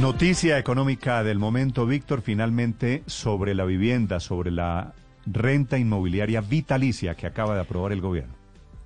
Noticia económica del momento, Víctor, finalmente sobre la vivienda, sobre la renta inmobiliaria vitalicia que acaba de aprobar el gobierno.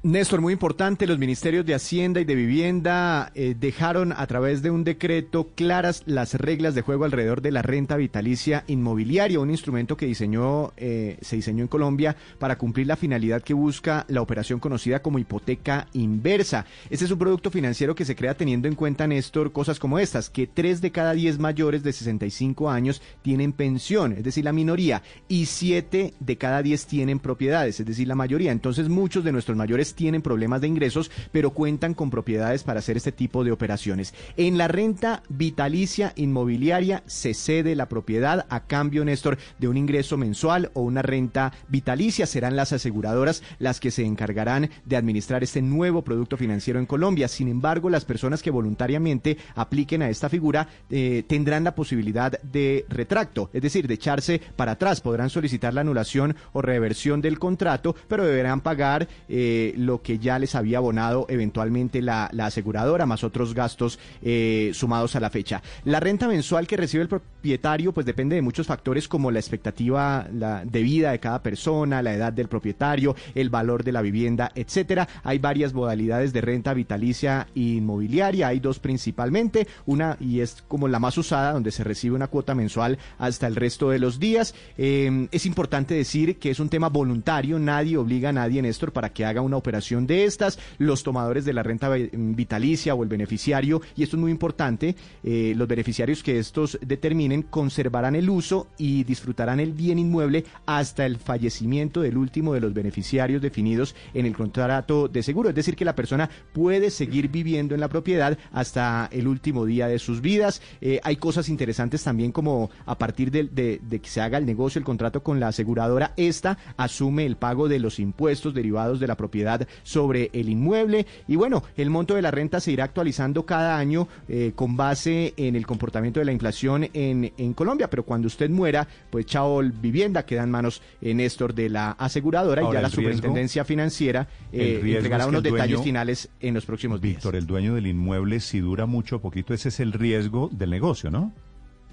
Néstor, muy importante, los ministerios de Hacienda y de Vivienda eh, dejaron a través de un decreto claras las reglas de juego alrededor de la renta vitalicia inmobiliaria, un instrumento que diseñó, eh, se diseñó en Colombia para cumplir la finalidad que busca la operación conocida como hipoteca inversa. Este es un producto financiero que se crea teniendo en cuenta, Néstor, cosas como estas, que tres de cada diez mayores de 65 años tienen pensión, es decir, la minoría, y siete de cada diez tienen propiedades, es decir, la mayoría. Entonces, muchos de nuestros mayores tienen problemas de ingresos, pero cuentan con propiedades para hacer este tipo de operaciones. En la renta vitalicia inmobiliaria se cede la propiedad a cambio, Néstor, de un ingreso mensual o una renta vitalicia. Serán las aseguradoras las que se encargarán de administrar este nuevo producto financiero en Colombia. Sin embargo, las personas que voluntariamente apliquen a esta figura eh, tendrán la posibilidad de retracto, es decir, de echarse para atrás. Podrán solicitar la anulación o reversión del contrato, pero deberán pagar eh, lo que ya les había abonado eventualmente la, aseguradora, más otros gastos eh, sumados a la fecha. La renta mensual que recibe el propietario, pues depende de muchos factores como la expectativa de vida de cada persona, la edad del propietario, el valor de la vivienda, etcétera. Hay varias modalidades de renta vitalicia inmobiliaria, hay dos principalmente, una y es como la más usada, donde se recibe una cuota mensual hasta el resto de los días. Eh, es importante decir que es un tema voluntario, nadie obliga a nadie, Néstor, para que haga una operación de estas, los tomadores de la renta vitalicia o el beneficiario, y esto es muy importante, eh, los beneficiarios que estos determinen conservarán el uso y disfrutarán el bien inmueble hasta el fallecimiento del último de los beneficiarios definidos en el contrato de seguro. Es decir, que la persona puede seguir viviendo en la propiedad hasta el último día de sus vidas. Eh, hay cosas interesantes también como a partir de que se haga el negocio, el contrato con la aseguradora, esta asume el pago de los impuestos derivados de la propiedad sobre el inmueble. Y bueno, el monto de la renta se irá actualizando cada año eh, con base en el comportamiento de la inflación en, en Colombia. Pero cuando usted muera, pues chao vivienda queda en manos, en eh, Néstor, de la aseguradora y ya la superintendencia financiera eh, entregará unos detalles finales en los próximos días. Víctor, el dueño del inmueble, si dura mucho o poquito, ese es el riesgo del negocio, ¿no?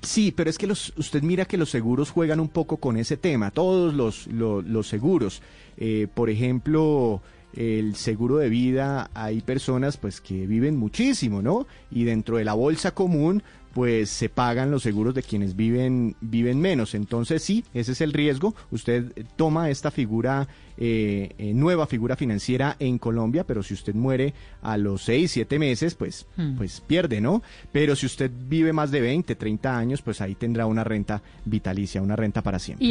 Sí, pero es que los, usted mira que los seguros juegan un poco con ese tema, todos los, los, seguros. por ejemplo, el seguro de vida, hay personas pues que viven muchísimo, ¿no? Y dentro de la bolsa común pues se pagan los seguros de quienes viven, viven menos. Entonces sí, ese es el riesgo. Usted toma esta figura, eh, eh, nueva figura financiera en Colombia, pero si usted muere a los 6, 7 meses, pues, hmm. pues pierde, ¿no? Pero si usted vive más de 20, 30 años, pues ahí tendrá una renta vitalicia, una renta para siempre.